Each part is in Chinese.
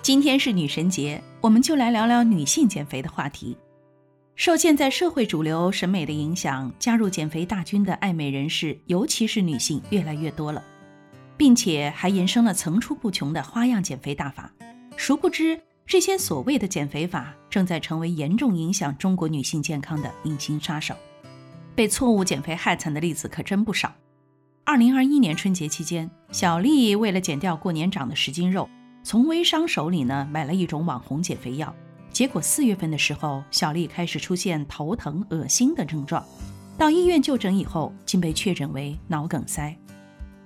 今天是女神节，我们就来聊聊女性减肥的话题。受现在社会主流审美的影响，加入减肥大军的爱美人士，尤其是女性，越来越多了，并且还延伸了层出不穷的花样减肥大法。殊不知，这些所谓的减肥法正在成为严重影响中国女性健康的隐形杀手。被错误减肥害惨的例子可真不少。二零二一年春节期间，小丽为了减掉过年长的十斤肉。从微商手里呢买了一种网红减肥药，结果四月份的时候，小丽开始出现头疼、恶心的症状。到医院就诊以后，竟被确诊为脑梗塞。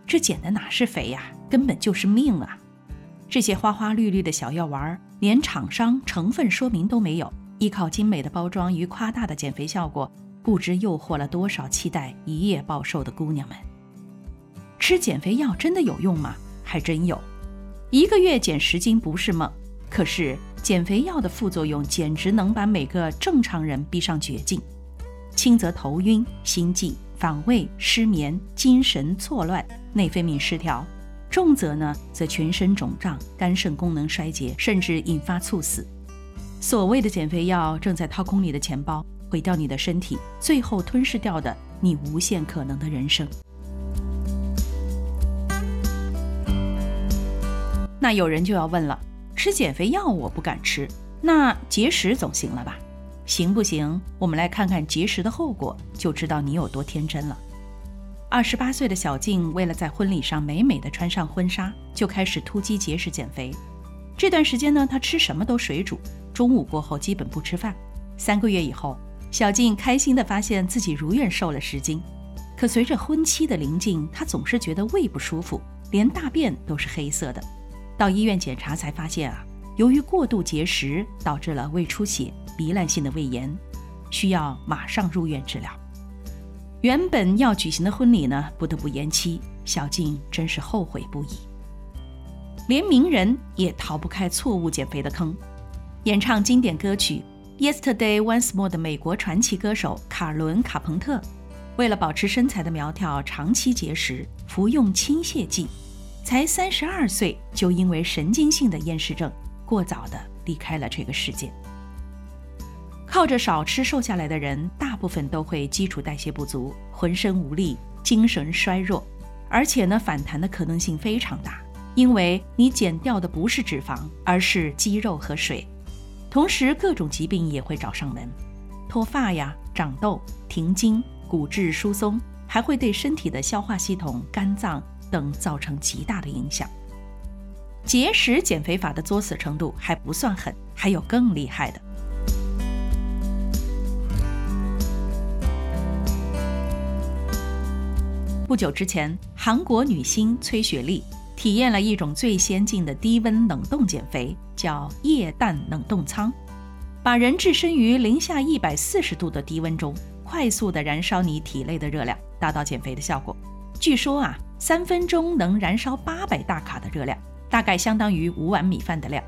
这减的哪是肥呀，根本就是命啊！这些花花绿绿的小药丸，连厂商成分说明都没有，依靠精美的包装与夸大的减肥效果，不知诱惑了多少期待一夜暴瘦的姑娘们。吃减肥药真的有用吗？还真有。一个月减十斤不是梦，可是减肥药的副作用简直能把每个正常人逼上绝境。轻则头晕、心悸、反胃、失眠、精神错乱、内分泌失调；重则呢，则全身肿胀、肝肾功能衰竭，甚至引发猝死。所谓的减肥药正在掏空你的钱包，毁掉你的身体，最后吞噬掉的你无限可能的人生。那有人就要问了，吃减肥药我不敢吃，那节食总行了吧？行不行？我们来看看节食的后果，就知道你有多天真了。二十八岁的小静为了在婚礼上美美的穿上婚纱，就开始突击节食减肥。这段时间呢，她吃什么都水煮，中午过后基本不吃饭。三个月以后，小静开心地发现自己如愿瘦了十斤。可随着婚期的临近，她总是觉得胃不舒服，连大便都是黑色的。到医院检查才发现啊，由于过度节食导致了胃出血、糜烂性的胃炎，需要马上入院治疗。原本要举行的婚礼呢，不得不延期。小静真是后悔不已。连名人也逃不开错误减肥的坑。演唱经典歌曲《Yesterday Once More》的美国传奇歌手卡伦·卡彭特，为了保持身材的苗条，长期节食，服用轻泻剂。才三十二岁，就因为神经性的厌食症，过早的离开了这个世界。靠着少吃瘦下来的人，大部分都会基础代谢不足，浑身无力，精神衰弱，而且呢，反弹的可能性非常大，因为你减掉的不是脂肪，而是肌肉和水。同时，各种疾病也会找上门，脱发呀、长痘、停经、骨质疏松，还会对身体的消化系统、肝脏。等造成极大的影响。节食减肥法的作死程度还不算狠，还有更厉害的。不久之前，韩国女星崔雪莉体验了一种最先进的低温冷冻减肥，叫液氮冷冻舱，把人置身于零下一百四十度的低温中，快速的燃烧你体内的热量，达到减肥的效果。据说啊。三分钟能燃烧八百大卡的热量，大概相当于五碗米饭的量。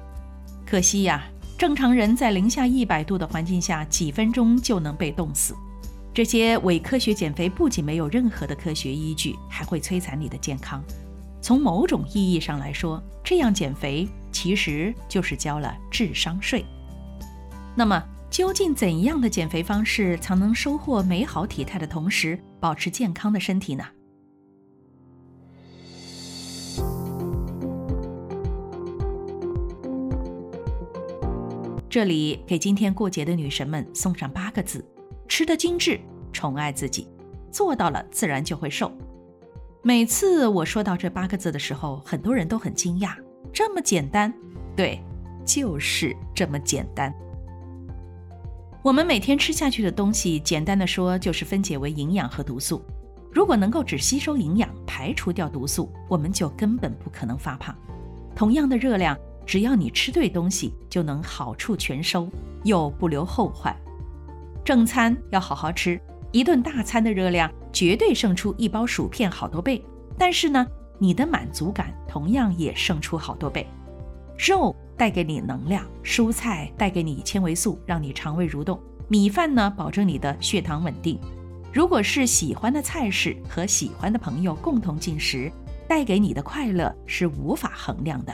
可惜呀，正常人在零下一百度的环境下，几分钟就能被冻死。这些伪科学减肥不仅没有任何的科学依据，还会摧残你的健康。从某种意义上来说，这样减肥其实就是交了智商税。那么，究竟怎样的减肥方式才能收获美好体态的同时保持健康的身体呢？这里给今天过节的女神们送上八个字：吃得精致，宠爱自己，做到了自然就会瘦。每次我说到这八个字的时候，很多人都很惊讶，这么简单？对，就是这么简单。我们每天吃下去的东西，简单的说就是分解为营养和毒素。如果能够只吸收营养，排除掉毒素，我们就根本不可能发胖。同样的热量。只要你吃对东西，就能好处全收，又不留后患。正餐要好好吃，一顿大餐的热量绝对胜出一包薯片好多倍。但是呢，你的满足感同样也胜出好多倍。肉带给你能量，蔬菜带给你纤维素，让你肠胃蠕动；米饭呢，保证你的血糖稳定。如果是喜欢的菜式和喜欢的朋友共同进食，带给你的快乐是无法衡量的。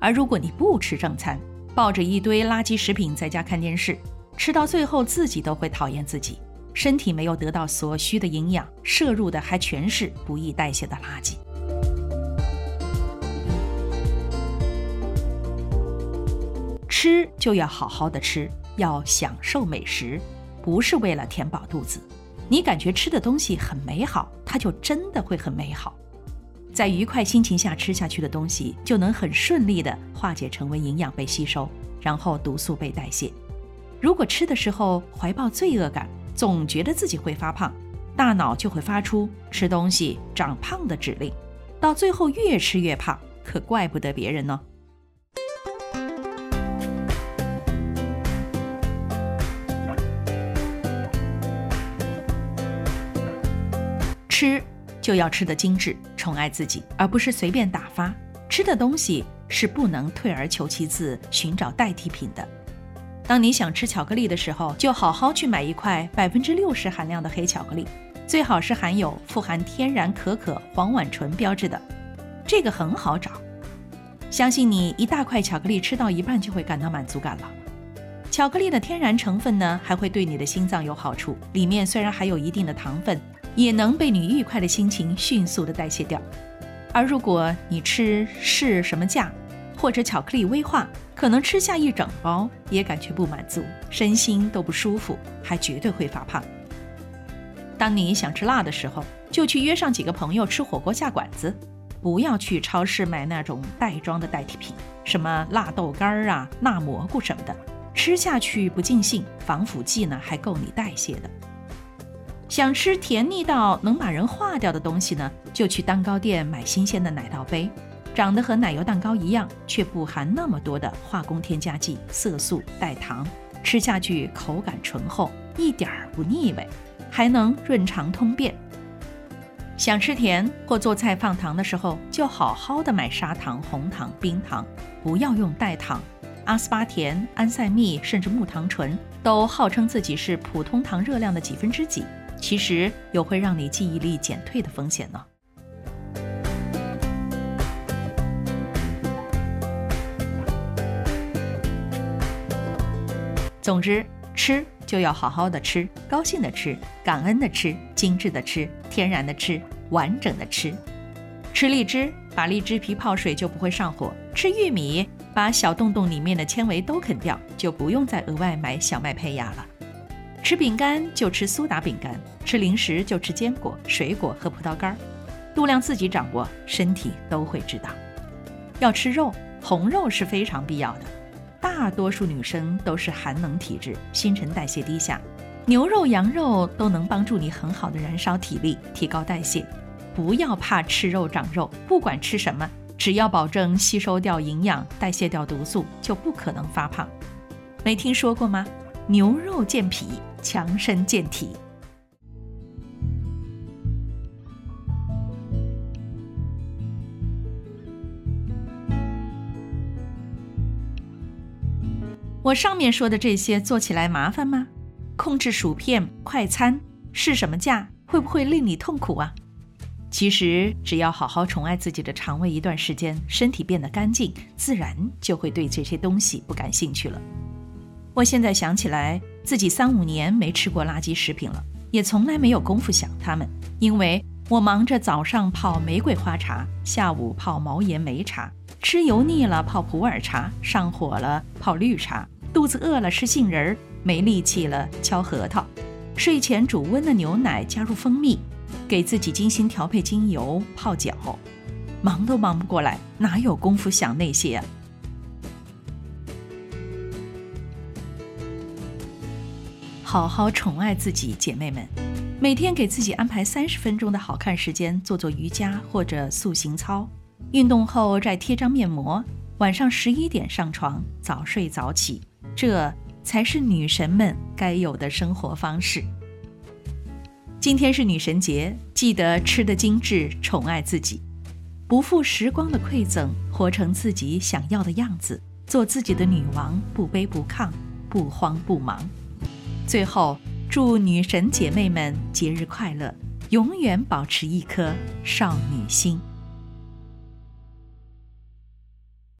而如果你不吃正餐，抱着一堆垃圾食品在家看电视，吃到最后自己都会讨厌自己，身体没有得到所需的营养，摄入的还全是不易代谢的垃圾。吃就要好好的吃，要享受美食，不是为了填饱肚子。你感觉吃的东西很美好，它就真的会很美好。在愉快心情下吃下去的东西，就能很顺利的化解成为营养被吸收，然后毒素被代谢。如果吃的时候怀抱罪恶感，总觉得自己会发胖，大脑就会发出吃东西长胖的指令，到最后越吃越胖，可怪不得别人呢。吃。就要吃得精致，宠爱自己，而不是随便打发。吃的东西是不能退而求其次，寻找代替品的。当你想吃巧克力的时候，就好好去买一块百分之六十含量的黑巧克力，最好是含有富含天然可可黄烷醇标志的，这个很好找。相信你一大块巧克力吃到一半就会感到满足感了。巧克力的天然成分呢，还会对你的心脏有好处，里面虽然还有一定的糖分。也能被你愉快的心情迅速的代谢掉，而如果你吃是什么酱，或者巧克力威化，可能吃下一整包也感觉不满足，身心都不舒服，还绝对会发胖。当你想吃辣的时候，就去约上几个朋友吃火锅下馆子，不要去超市买那种袋装的代替品，什么辣豆干儿啊、辣蘑菇什么的，吃下去不尽兴，防腐剂呢还够你代谢的。想吃甜腻到能把人化掉的东西呢，就去蛋糕店买新鲜的奶酪杯，长得和奶油蛋糕一样，却不含那么多的化工添加剂、色素、代糖，吃下去口感醇厚，一点儿不腻味，还能润肠通便。想吃甜或做菜放糖的时候，就好好的买砂糖、红糖、冰糖，不要用代糖。阿斯巴甜、安赛蜜甚至木糖醇都号称自己是普通糖热量的几分之几。其实有会让你记忆力减退的风险呢。总之，吃就要好好的吃，高兴的吃，感恩的吃，精致的吃，天然的吃，完整的吃。吃荔枝，把荔枝皮泡水就不会上火；吃玉米，把小洞洞里面的纤维都啃掉，就不用再额外买小麦胚芽了。吃饼干就吃苏打饼干，吃零食就吃坚果、水果和葡萄干儿，度量自己掌握，身体都会知道。要吃肉，红肉是非常必要的。大多数女生都是寒冷体质，新陈代谢低下，牛肉、羊肉都能帮助你很好的燃烧体力，提高代谢。不要怕吃肉长肉，不管吃什么，只要保证吸收掉营养、代谢掉毒素，就不可能发胖。没听说过吗？牛肉健脾。强身健体。我上面说的这些做起来麻烦吗？控制薯片、快餐是什么价？会不会令你痛苦啊？其实只要好好宠爱自己的肠胃一段时间，身体变得干净，自然就会对这些东西不感兴趣了。我现在想起来。自己三五年没吃过垃圾食品了，也从来没有功夫想它们，因为我忙着早上泡玫瑰花茶，下午泡毛岩梅茶，吃油腻了泡普洱茶，上火了泡绿茶，肚子饿了吃杏仁儿，没力气了敲核桃，睡前煮温的牛奶加入蜂蜜，给自己精心调配精油泡脚，忙都忙不过来，哪有功夫想那些？好好宠爱自己，姐妹们，每天给自己安排三十分钟的好看时间，做做瑜伽或者塑形操。运动后再贴张面膜，晚上十一点上床，早睡早起，这才是女神们该有的生活方式。今天是女神节，记得吃得精致，宠爱自己，不负时光的馈赠，活成自己想要的样子，做自己的女王，不卑不亢，不慌不忙。最后，祝女神姐妹们节日快乐，永远保持一颗少女心。